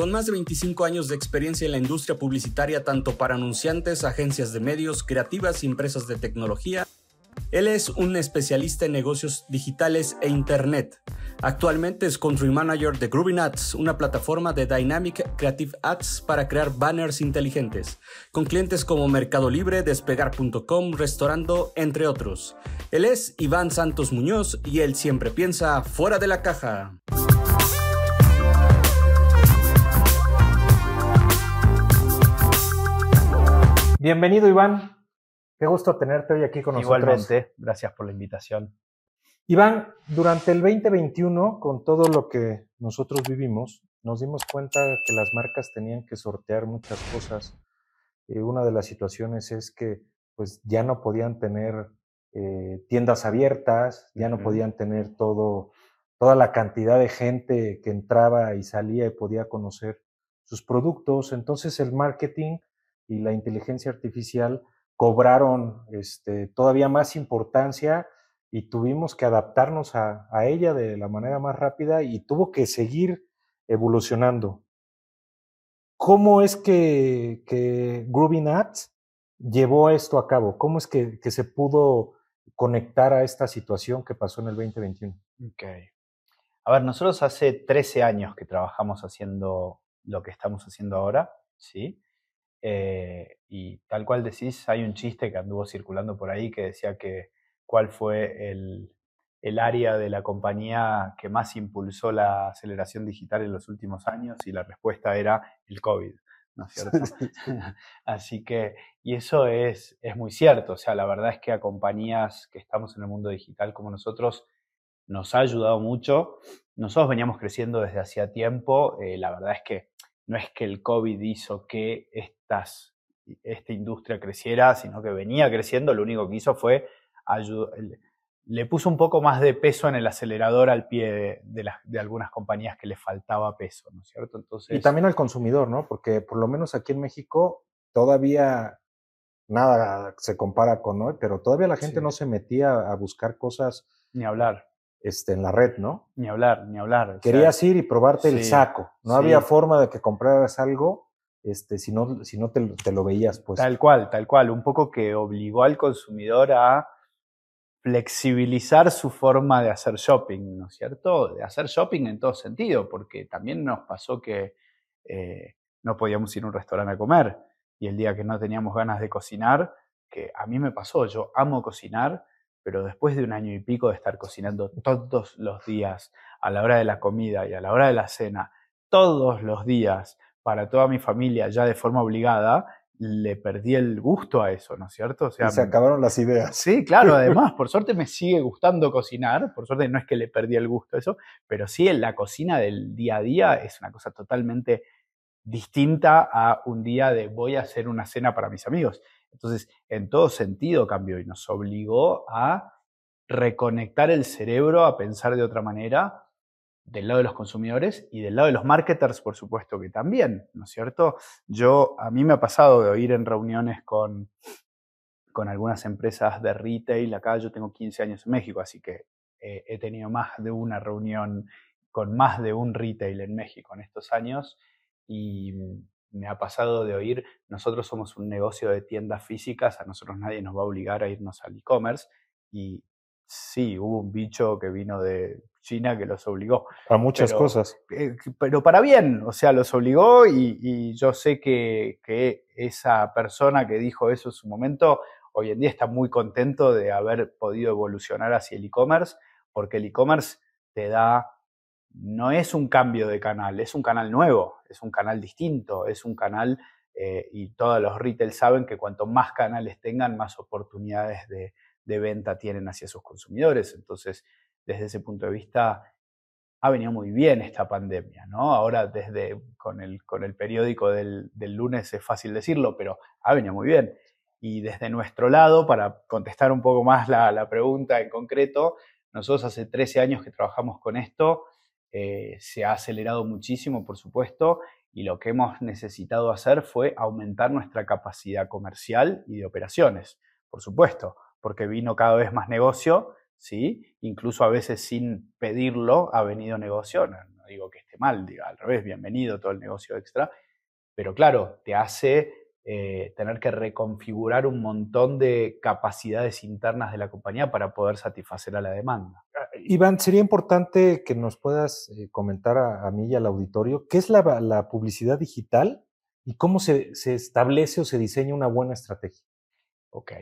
con más de 25 años de experiencia en la industria publicitaria tanto para anunciantes, agencias de medios, creativas y empresas de tecnología. Él es un especialista en negocios digitales e Internet. Actualmente es Country Manager de Groovin Ads, una plataforma de Dynamic Creative Ads para crear banners inteligentes, con clientes como Mercado Libre, Despegar.com, Restaurando, entre otros. Él es Iván Santos Muñoz y él siempre piensa fuera de la caja. Bienvenido Iván, qué gusto tenerte hoy aquí con nosotros. Igualmente, gracias por la invitación. Iván, durante el 2021, con todo lo que nosotros vivimos, nos dimos cuenta que las marcas tenían que sortear muchas cosas. Eh, una de las situaciones es que pues ya no podían tener eh, tiendas abiertas, ya no podían tener todo, toda la cantidad de gente que entraba y salía y podía conocer sus productos. Entonces el marketing y la inteligencia artificial cobraron este, todavía más importancia y tuvimos que adaptarnos a, ella de la manera más rápida y tuvo que seguir evolucionando. ¿Cómo es que, que llevó esto a cabo? ¿Cómo es que, que, se pudo conectar a esta situación que pasó en el 2021? Ok. A ver, nosotros hace 13 años que trabajamos haciendo lo que estamos haciendo ahora, ¿sí? Eh, y tal cual decís, hay un chiste que anduvo circulando por ahí que decía que cuál fue el, área de la compañía que más impulsó la aceleración digital en los últimos años y la respuesta era el COVID, ¿no es cierto? Así que, y eso es, es muy cierto, o sea, la verdad es que a compañías que estamos en el mundo digital como nosotros nos ha ayudado mucho. Nosotros veníamos creciendo desde hacía tiempo, eh, la verdad es que no es que el COVID hizo que estas, esta industria creciera, sino que venía creciendo, lo único que hizo fue le puso un poco más de peso en el acelerador al pie de, algunas compañías que le faltaba peso, ¿no es cierto? Entonces, y también al consumidor, ¿no? Porque por lo menos aquí en México todavía nada se compara con hoy, pero todavía la gente no se metía a buscar cosas. Ni hablar. Este, en la red, ¿no? Ni hablar, ni hablar. Querías ir y probarte el saco. No había forma de que compraras algo este, si no, si no te, te, lo veías, pues. Tal cual, tal cual. Un poco que obligó al consumidor a flexibilizar su forma de hacer shopping, ¿no es cierto? De hacer shopping en todo sentido, porque también nos pasó que eh, no podíamos ir a un restaurante a comer y el día que no teníamos ganas de cocinar, que a mí me pasó, yo amo cocinar, pero después de un año y pico de estar cocinando todos los días, a la hora de la comida y a la hora de la cena, todos los días, para toda mi familia, ya de forma obligada, le perdí el gusto a eso, ¿no es cierto? O sea, y se acabaron las ideas. Sí, claro, además, por suerte me sigue gustando cocinar, por suerte no es que le perdí el gusto a eso, pero sí en la cocina del día a día es una cosa totalmente distinta a un día de voy a hacer una cena para mis amigos. Entonces, en todo sentido cambió y nos obligó a reconectar el cerebro a pensar de otra manera del lado de los consumidores y del lado de los marketers, por supuesto que también, ¿no es cierto? Yo, a mí me ha pasado de oír en reuniones con, con algunas empresas de retail, acá yo tengo 15 años en México, así que eh, he tenido más de una reunión con más de un retail en México en estos años y me ha pasado de oír, nosotros somos un negocio de tiendas físicas, a nosotros nadie nos va a obligar a irnos al e-commerce y sí, hubo un bicho que vino de China que los obligó. A muchas cosas. Eh, pero para bien, o sea, los obligó y, yo sé que, que, esa persona que dijo eso en su momento, hoy en día está muy contento de haber podido evolucionar hacia el e-commerce, porque el e-commerce te da, no es un cambio de canal, es un canal nuevo, es un canal distinto, es un canal, eh, y todos los retail saben que cuanto más canales tengan, más oportunidades de, venta tienen hacia sus consumidores. Entonces, desde ese punto de vista, ha venido muy bien esta pandemia, ¿no? Ahora desde con el, con el periódico del, lunes es fácil decirlo, pero ha venido muy bien. Y desde nuestro lado, para contestar un poco más la, pregunta en concreto, nosotros hace 13 años que trabajamos con esto, eh, se ha acelerado muchísimo, por supuesto, y lo que hemos necesitado hacer fue aumentar nuestra capacidad comercial y de operaciones, por supuesto porque vino cada vez más negocio, ¿sí? Incluso a veces sin pedirlo ha venido negocio. digo que esté mal, digo, al revés, bienvenido todo el negocio extra, pero claro, te hace eh, tener que reconfigurar un montón de capacidades internas de la compañía para poder satisfacer a la demanda. Ah, Iván, sería importante que nos puedas eh, comentar a, mí y al auditorio qué es la, publicidad digital y cómo se, establece o se diseña una buena estrategia. Ok.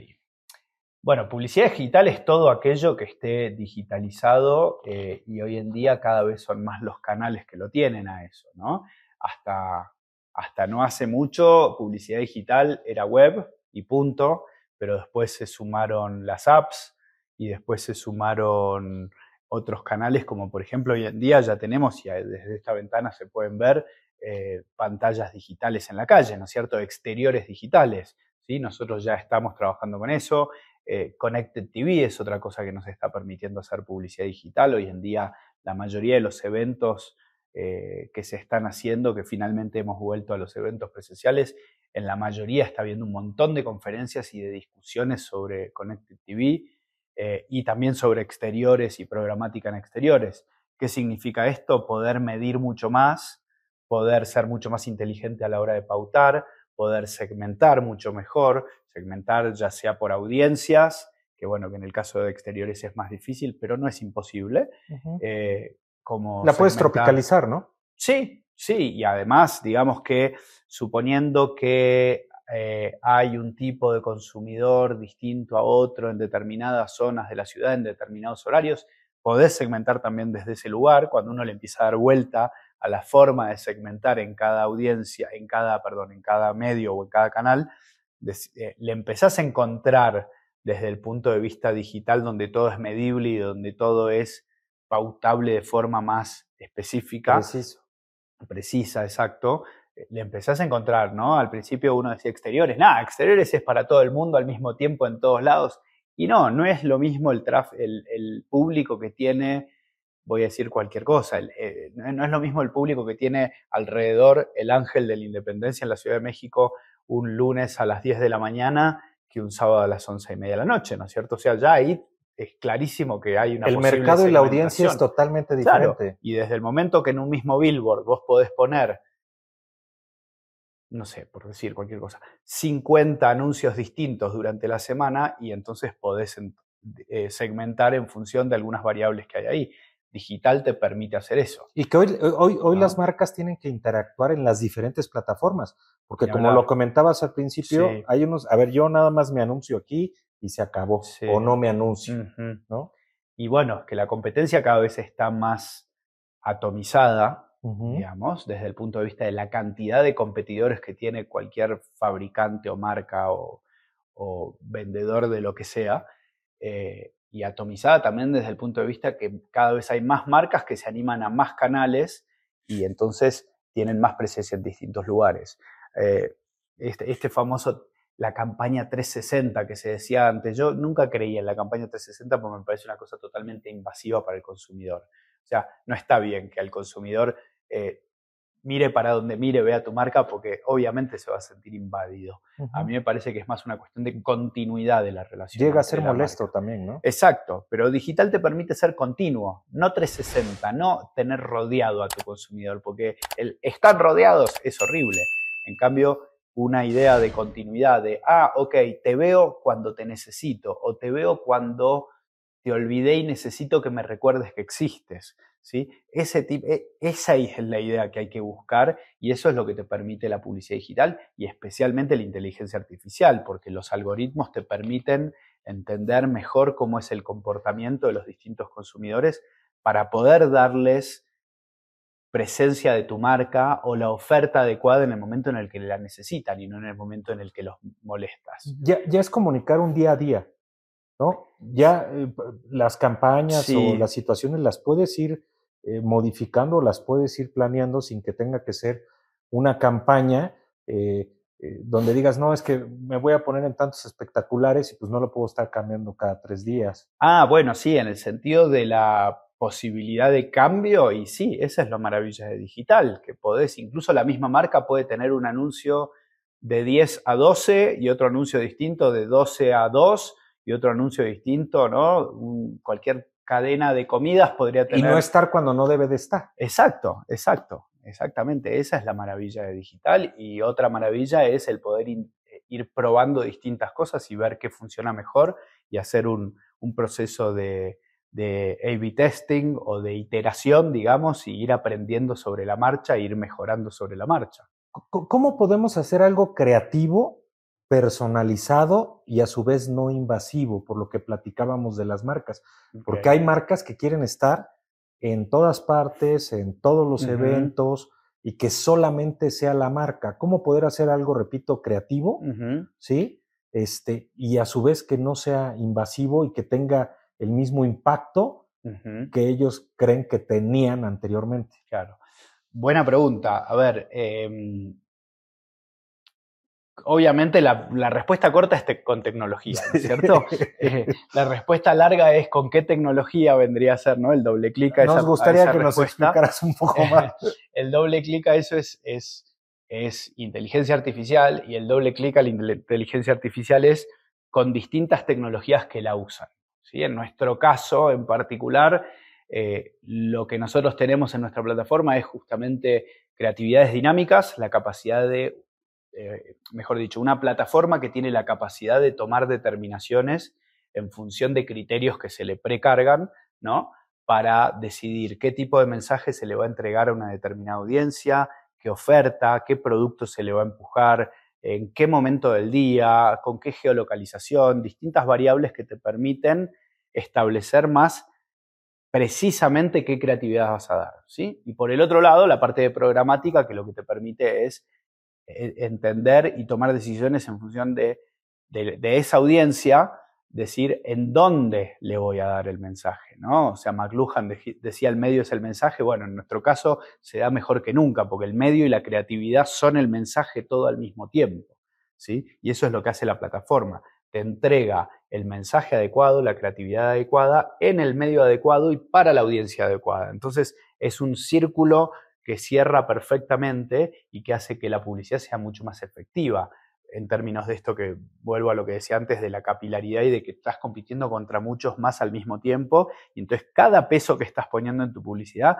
Bueno, publicidad digital es todo aquello que esté digitalizado eh, y hoy en día cada vez son más los canales que lo tienen a eso, ¿no? Hasta hasta no hace mucho, publicidad digital era web y punto, pero después se sumaron las apps y después se sumaron otros canales, como por ejemplo hoy en día ya tenemos, y desde esta ventana se pueden ver eh, pantallas digitales en la calle, ¿no es cierto? Exteriores digitales. ¿sí? Nosotros ya estamos trabajando con eso. Eh, Connected TV es otra cosa que nos está permitiendo hacer publicidad digital. Hoy en día la mayoría de los eventos eh, que se están haciendo, que finalmente hemos vuelto a los eventos presenciales. En la mayoría está habiendo un montón de conferencias y de discusiones sobre Connected TV eh, y también sobre exteriores y programática en exteriores. ¿Qué significa esto? Poder medir mucho más, poder ser mucho más inteligente a la hora de pautar, poder segmentar mucho mejor, segmentar ya sea por audiencias, que bueno, que en el caso de exteriores es más difícil, pero no es imposible, la puedes tropicalizar, ¿no? Sí, sí, y además, digamos que suponiendo que eh, hay un tipo de consumidor distinto a otro en determinadas zonas de la ciudad, en determinados horarios, podés segmentar también desde ese lugar, cuando uno le empieza a dar vuelta a la forma de segmentar en cada audiencia, en cada, perdón, en cada medio o en cada canal, eh, le empezás a encontrar desde el punto de vista digital donde todo es medible y donde todo es pautable de forma más específica. Preciso. Precisa, exacto. Eh, le empezás a encontrar, ¿no? Al principio uno decía exteriores. Nada, exteriores es para todo el mundo al mismo tiempo en todos lados. Y no, no es lo mismo el, el, público que tiene, voy a decir cualquier cosa, eh, no es lo mismo el público que tiene alrededor el Ángel de la Independencia en la Ciudad de México un lunes a las 10 de la mañana que un sábado a las 11 y media de la noche, ¿no es cierto? O sea, ya ahí es clarísimo que hay una El mercado y la audiencia es totalmente diferente. y desde el momento que en un mismo billboard vos podés poner, no sé, por decir cualquier cosa, 50 anuncios distintos durante la semana y entonces podés eh, segmentar en función de algunas variables que hay ahí. Digital te permite hacer eso. Y que hoy, hoy, hoy las marcas tienen que interactuar en las diferentes plataformas, porque como lo comentabas al principio, hay unos, a ver, yo nada más me anuncio aquí, y se acabó, o no me anuncio, ¿no? Y bueno, que la competencia cada vez está más atomizada, digamos, desde el punto de vista de la cantidad de competidores que tiene cualquier fabricante o marca o, vendedor de lo que sea, eh, y atomizada también desde el punto de vista que cada vez hay más marcas que se animan a más canales y entonces tienen más presencia en distintos lugares. Eh, este, este, famoso la campaña 360 que se decía antes. Yo nunca creía en la campaña 360 porque me parece una cosa totalmente invasiva para el consumidor. O sea, no está bien que al consumidor eh, mire para donde mire, vea tu marca, porque obviamente se va a sentir invadido. A mí me parece que es más una cuestión de continuidad de la relación. Llega a ser molesto también, ¿no? Exacto, pero digital te permite ser continuo, no 360, no tener rodeado a tu consumidor, porque el estar rodeados es horrible. En cambio, una idea de continuidad, de, ah, ok, te veo cuando te necesito o te veo cuando te olvidé y necesito que me recuerdes que existes. ¿sí? Ese e, esa es la idea que hay que buscar y eso es lo que te permite la publicidad digital y especialmente la inteligencia artificial, porque los algoritmos te permiten entender mejor cómo es el comportamiento de los distintos consumidores para poder darles presencia de tu marca o la oferta adecuada en el momento en el que la necesitan y no en el momento en el que los molestas. Ya, ya es comunicar un día a día, ¿no? Ya eh, las campañas o las situaciones las puedes ir eh, modificando, las puedes ir planeando sin que tenga que ser una campaña eh, donde digas, no, es que me voy a poner en tantos espectaculares y pues no lo puedo estar cambiando cada tres días. Ah, bueno, sí, en el sentido de la posibilidad de cambio y sí, esa es lo maravilloso de digital, que podés, incluso la misma marca puede tener un anuncio de 10 a 12 y otro anuncio distinto de 12 a 2 y otro anuncio distinto, ¿no? cualquier cadena de comidas podría tener... Y no estar cuando no debe de estar. Exacto, exacto, exactamente. Esa es la maravilla de digital y otra maravilla es el poder eh, ir probando distintas cosas y ver qué funciona mejor y hacer un, proceso de, de A-B testing o de iteración, digamos, y ir aprendiendo sobre la marcha e ir mejorando sobre la marcha. ¿Cómo podemos hacer algo creativo personalizado y a su vez no invasivo, por lo que platicábamos de las marcas. Porque hay marcas que quieren estar en todas partes, en todos los eventos y que solamente sea la marca. ¿Cómo poder hacer algo, repito, creativo, ¿sí? Este, y a su vez que no sea invasivo y que tenga el mismo impacto que ellos creen que tenían anteriormente. Claro. Buena pregunta. A ver, eh, obviamente la, respuesta corta es con tecnología, ¿no es cierto? Eh, la respuesta larga es con qué tecnología vendría a ser, ¿no? El doble clic a Nos gustaría que nos explicaras un poco más. el doble clic a eso es, es, es inteligencia artificial y el doble clic a la inteligencia artificial es con distintas tecnologías que la usan. ¿Sí? En nuestro caso en particular, eh, lo que nosotros tenemos en nuestra plataforma es justamente creatividades dinámicas, la capacidad de eh, mejor dicho, una plataforma que tiene la capacidad de tomar determinaciones en función de criterios que se le precargan, ¿no? Para decidir qué tipo de mensaje se le va a entregar a una determinada audiencia, qué oferta, qué producto se le va a empujar, en qué momento del día, con qué geolocalización, distintas variables que te permiten establecer más precisamente qué creatividad vas a dar, ¿sí? Y por el otro lado, la parte de programática que lo que te permite es e, entender y tomar decisiones en función de, esa audiencia, decir en dónde le voy a dar el mensaje, ¿no? O sea, McLuhan decía el medio es el mensaje, bueno, en nuestro caso se da mejor que nunca, porque el medio y la creatividad son el mensaje todo al mismo tiempo, ¿sí? Y eso es lo que hace la plataforma, te entrega el mensaje adecuado, la creatividad adecuada, en el medio adecuado y para la audiencia adecuada. Entonces, es un círculo que cierra perfectamente y que hace que la publicidad sea mucho más efectiva en términos de esto que vuelvo a lo que decía antes de la capilaridad y de que estás compitiendo contra muchos más al mismo tiempo y entonces cada peso que estás poniendo en tu publicidad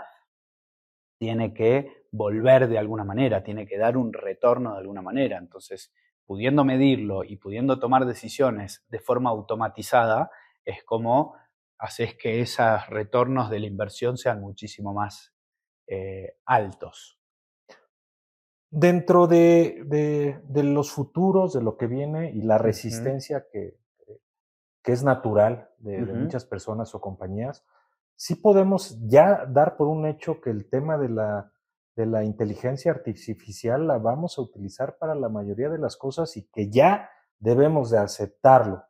tiene que volver de alguna manera, tiene que dar un retorno de alguna manera. Entonces, pudiendo medirlo y pudiendo tomar decisiones de forma automatizada, es como haces que esos retornos de la inversión sean muchísimo más eh, altos. Dentro de, los futuros, de lo que viene y la resistencia que, que, es natural de, muchas personas o compañías, sí podemos ya dar por un hecho que el tema de la, de la inteligencia artificial la vamos a utilizar para la mayoría de las cosas y que ya debemos de aceptarlo,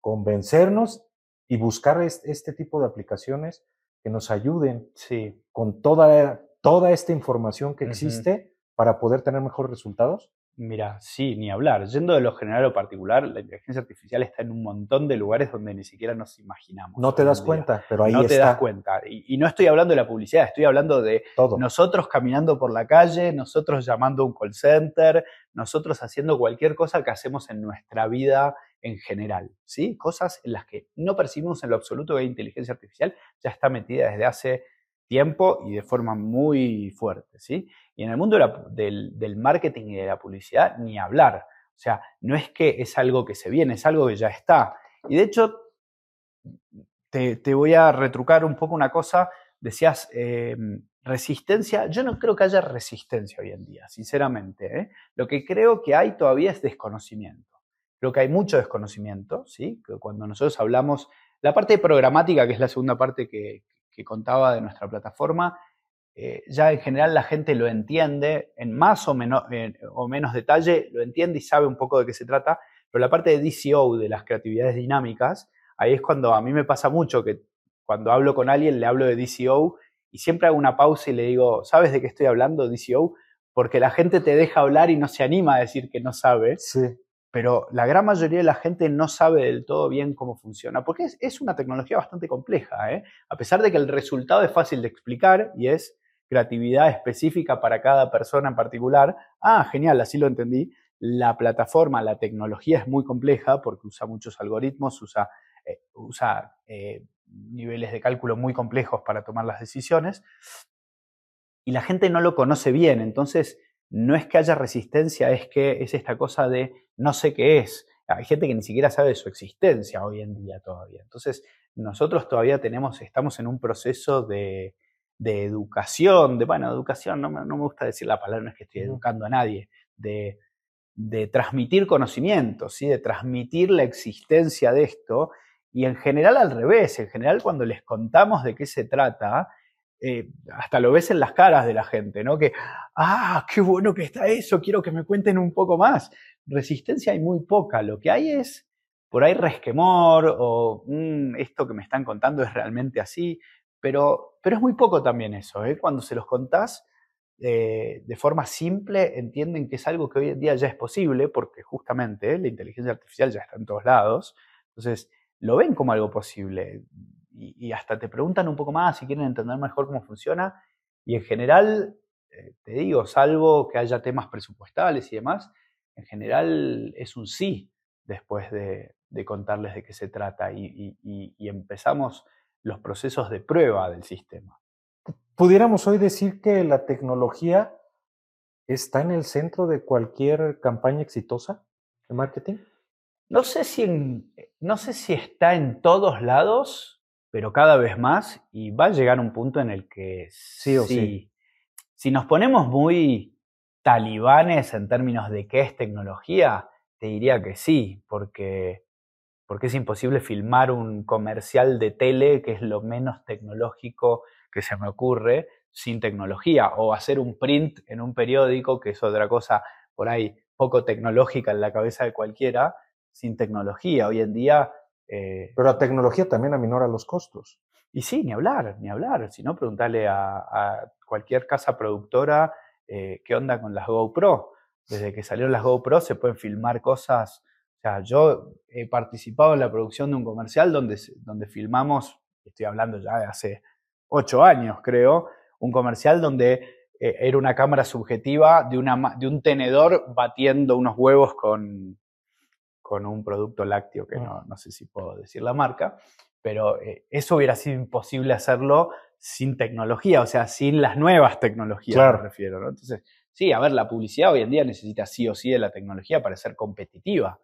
convencernos y buscar este tipo de aplicaciones que nos ayuden sí. con toda, toda esta información que existe para poder tener mejores resultados? Mira, sí, ni hablar. Yendo de lo general o particular, la inteligencia artificial está en un montón de lugares donde ni siquiera nos imaginamos. No te das cuenta, pero ahí no está. No te das cuenta. Y, no estoy hablando de la publicidad, estoy hablando de nosotros caminando por la calle, nosotros llamando a un call center, nosotros haciendo cualquier cosa que hacemos en nuestra vida en general, ¿sí? Cosas en las que no percibimos en lo absoluto que hay inteligencia artificial, ya está metida desde hace tiempo y de forma muy fuerte, ¿sí? Y en el mundo del, marketing y de la publicidad, ni hablar. O sea, no es que es algo que se viene, es algo que ya está. Y de hecho, te, voy a retrucar un poco una cosa. Decías, em, resistencia. Yo no creo que haya resistencia hoy en día, sinceramente. ¿eh? Lo que creo que hay todavía es desconocimiento. Creo que hay mucho desconocimiento, ¿sí? cuando nosotros hablamos, la parte programática, que es la segunda parte que, contaba de nuestra plataforma, eh, ya en general la gente lo entiende, en más o, menos, o menos detalle, lo entiende y sabe un poco de qué se trata, pero la parte de DCO, de las creatividades dinámicas, ahí es cuando a mí me pasa mucho que cuando hablo con alguien le hablo de DCO y siempre hago una pausa y le digo, ¿sabes de qué estoy hablando, DCO? Porque la gente te deja hablar y no se anima a decir que no sabe. Sí pero la gran mayoría de la gente no sabe del todo bien cómo funciona, porque es, una tecnología bastante compleja, ¿eh? a pesar de que el resultado es fácil de explicar y es creatividad específica para cada persona en particular. Ah, genial, así lo entendí. La plataforma, la tecnología es muy compleja porque usa muchos algoritmos, usa, eh, eh, niveles de cálculo muy complejos para tomar las decisiones. Y la gente no lo conoce bien, entonces no es que haya resistencia, es que es esta cosa de no sé qué es. Hay gente que ni siquiera sabe de su existencia hoy en día todavía. Entonces, nosotros todavía tenemos, estamos en un proceso de, educación, de, bueno, educación, no me, no me, gusta decir la palabra, no es que estoy educando a nadie, de, de transmitir conocimiento, ¿sí? de transmitir la existencia de esto. Y en general al revés, en general cuando les contamos de qué se trata, eh, hasta lo ves en las caras de la gente, ¿no? Que, ah, qué bueno que está eso, quiero que me cuenten un poco más. Resistencia hay muy poca, lo que hay es por ahí resquemor o mm, esto que me están contando es realmente así, pero, pero es muy poco también eso, ¿eh? Cuando se los contás eh, de forma simple, entienden que es algo que hoy en día ya es posible, porque justamente la inteligencia artificial ya está en todos lados, entonces lo ven como algo posible y, hasta te preguntan un poco más si quieren entender mejor cómo funciona. Y en general, eh, te digo, salvo que haya temas presupuestales y demás, en general es un sí después de, contarles de qué se trata y, y, empezamos los procesos de prueba del sistema. ¿Pudiéramos hoy decir que la tecnología está en el centro de cualquier campaña exitosa de marketing? No sé si, no sé si está en todos lados, pero cada vez más y va a llegar un punto en el que sí o sí. Si nos ponemos muy talibanes en términos de qué es tecnología, te diría que sí, porque, porque es imposible filmar un comercial de tele, que es lo menos tecnológico que se me ocurre, sin tecnología, o hacer un print en un periódico, que es otra cosa por ahí poco tecnológica en la cabeza de cualquiera, sin tecnología. Hoy en día eh, Pero la tecnología también aminora los costos. Y sí, ni hablar, ni hablar. Si no, preguntarle a, cualquier casa productora eh, qué onda con las GoPro. Desde que salieron las GoPro se pueden filmar cosas. O sea, yo he participado en la producción de un comercial donde, donde filmamos, estoy hablando ya de hace ocho años, creo, un comercial donde eh, era una cámara subjetiva de, una, de un tenedor batiendo unos huevos con, con un producto lácteo que no, no sé si puedo decir la marca, pero eh, eso hubiera sido imposible hacerlo sin tecnología, o sea, sin las nuevas tecnologías, me refiero. ¿no? Entonces, sí, a ver, la publicidad hoy en día necesita sí o sí de la tecnología para ser competitiva,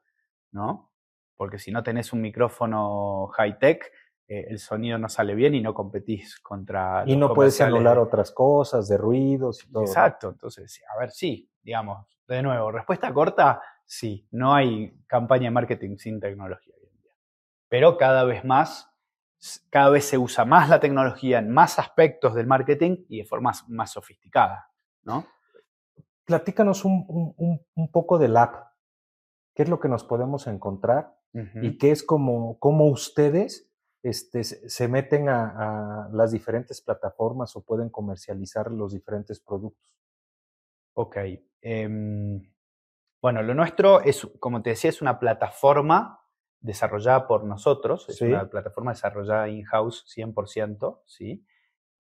¿no? Porque si no tenés un micrófono high-tech, eh, el sonido no sale bien y no competís contra... Y no puedes anular otras cosas, de ruidos y todo. Exacto, entonces, a ver, sí, digamos, de nuevo, respuesta corta, sí, no hay campaña de marketing sin tecnología hoy en día. Pero cada vez más, cada vez se usa más la tecnología en más aspectos del marketing y de forma más sofisticada, ¿no? Platícanos un, poco del app. ¿Qué es lo que nos podemos encontrar? Y qué es como, ustedes este, se meten a, las diferentes plataformas o pueden comercializar los diferentes productos. Ok. Em, bueno, lo nuestro es, como te decía, es una plataforma desarrollada por nosotros, es una plataforma desarrollada in-house 100%, ¿sí?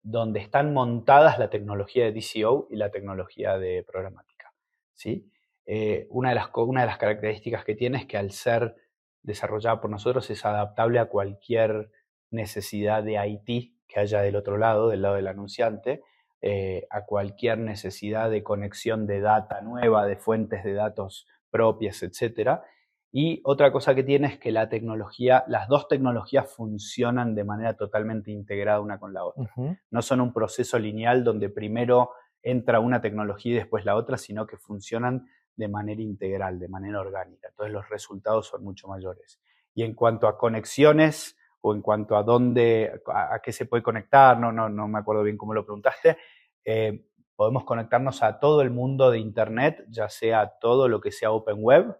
donde están montadas la tecnología de DCO y la tecnología de programática. ¿sí? Eh, una, de las, una de las características que tiene es que al ser desarrollada por nosotros es adaptable a cualquier necesidad de IT que haya del otro lado, del lado del anunciante, eh, a cualquier necesidad de conexión de data nueva, de fuentes de datos propias, etc. Y otra cosa que tiene es que la tecnología, las dos tecnologías funcionan de manera totalmente integrada una con la otra. No son un proceso lineal donde primero entra una tecnología y después la otra, sino que funcionan de manera integral, de manera orgánica. Entonces los resultados son mucho mayores. Y en cuanto a conexiones, o en cuanto a dónde, a, qué se puede conectar, no, no, no me acuerdo bien cómo lo preguntaste, eh, podemos conectarnos a todo el mundo de Internet, ya sea todo lo que sea Open Web,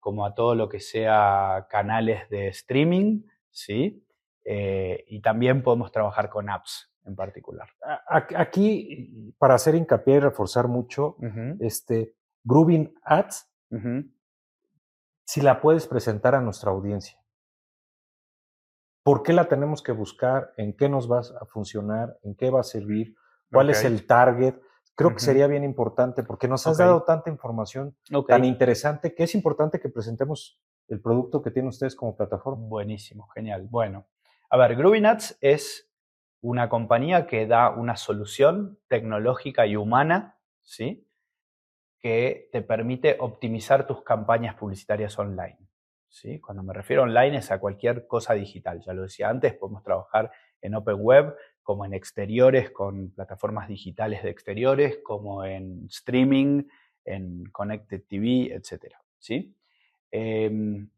como a todo lo que sea canales de streaming, ¿sí? Eh, y también podemos trabajar con apps en particular. Aquí, para hacer hincapié y reforzar mucho, este, Grooving Ads, si la puedes presentar a nuestra audiencia. ¿Por qué la tenemos que buscar? ¿En qué nos va a funcionar? ¿En qué va a servir? ¿Cuál es el target? Creo que sería bien importante porque nos has dado tanta información tan interesante que es importante que presentemos el producto que tienen ustedes como plataforma. Buenísimo, genial. Bueno, A ver, Nuts es una compañía que da una solución tecnológica y humana, ¿sí? Que te permite optimizar tus campañas publicitarias online. ¿Sí? Cuando me refiero online es a cualquier cosa digital. Ya lo decía antes, podemos trabajar en Open Web, como en exteriores, con plataformas digitales de exteriores, como en streaming, en Connected TV, etc. ¿sí? Em,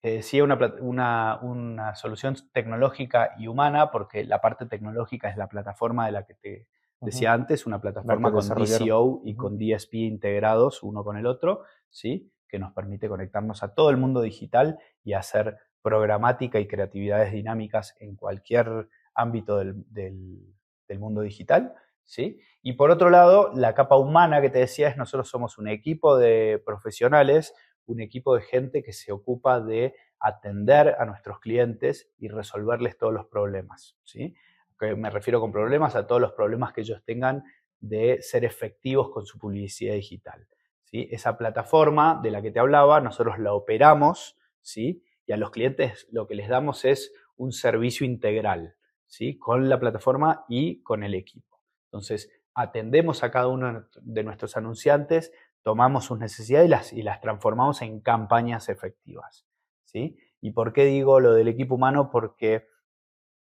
te decía una, una, solución tecnológica y humana, porque la parte tecnológica es la plataforma de la que te decía antes, una plataforma con DCO y con DSP integrados uno con el otro, ¿sí? Que nos permite conectarnos a todo el mundo digital y hacer programática y creatividades dinámicas en cualquier ámbito del, del, mundo digital. ¿sí? Y por otro lado, la capa humana que te decía es nosotros somos un equipo de profesionales, un equipo de gente que se ocupa de atender a nuestros clientes y resolverles todos los problemas. ¿sí? Me refiero con problemas a todos los problemas que ellos tengan de ser efectivos con su publicidad digital. Esa plataforma de la que te hablaba, nosotros la operamos ¿sí? y a los clientes lo que les damos es un servicio integral ¿sí? con la plataforma y con el equipo. Entonces, atendemos a cada uno de nuestros anunciantes, tomamos sus necesidades y las, y las transformamos en campañas efectivas. ¿sí? ¿Y por qué digo lo del equipo humano? Porque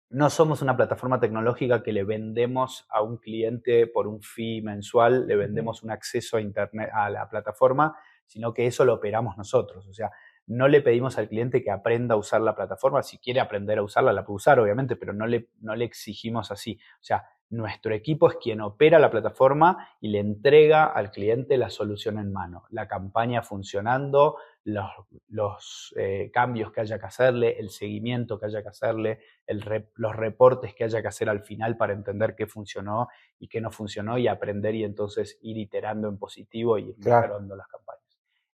no somos una plataforma tecnológica que le vendemos a un cliente por un fee mensual, le vendemos un acceso a internet a la plataforma, sino que eso lo operamos nosotros. O sea, no le pedimos al cliente que aprenda a usar la plataforma. Si quiere aprender a usarla, la puede usar, obviamente, pero no le, no le exigimos así. O sea, nuestro equipo es quien opera la plataforma y le entrega al cliente la solución en mano, la campaña funcionando, los, eh, cambios que haya que hacerle, el seguimiento que haya que hacerle, los reportes que haya que hacer al final para entender qué funcionó y qué no funcionó y aprender y entonces ir iterando en positivo y mejorando las campañas.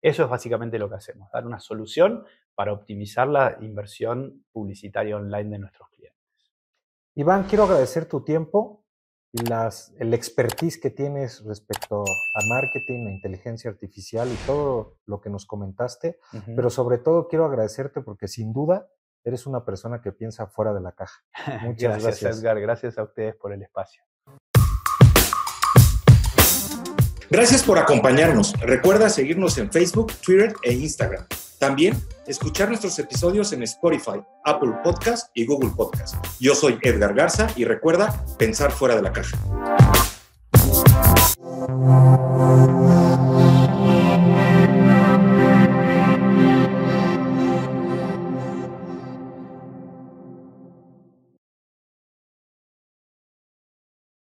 Eso es básicamente lo que hacemos, dar una solución para optimizar la inversión publicitaria online de nuestros clientes. Iván, quiero agradecer tu tiempo las, el expertise que tienes respecto a marketing, a inteligencia artificial y todo lo que nos comentaste, pero sobre todo quiero agradecerte porque sin duda eres una persona que piensa fuera de la caja. Muchas gracias, Edgar. Gracias a ustedes por el espacio. Gracias por acompañarnos. Recuerda seguirnos en Facebook, Twitter e Instagram. También escuchar nuestros episodios en Spotify, Apple Podcast y Google Podcast. Yo soy Edgar Garza y recuerda pensar fuera de la caja.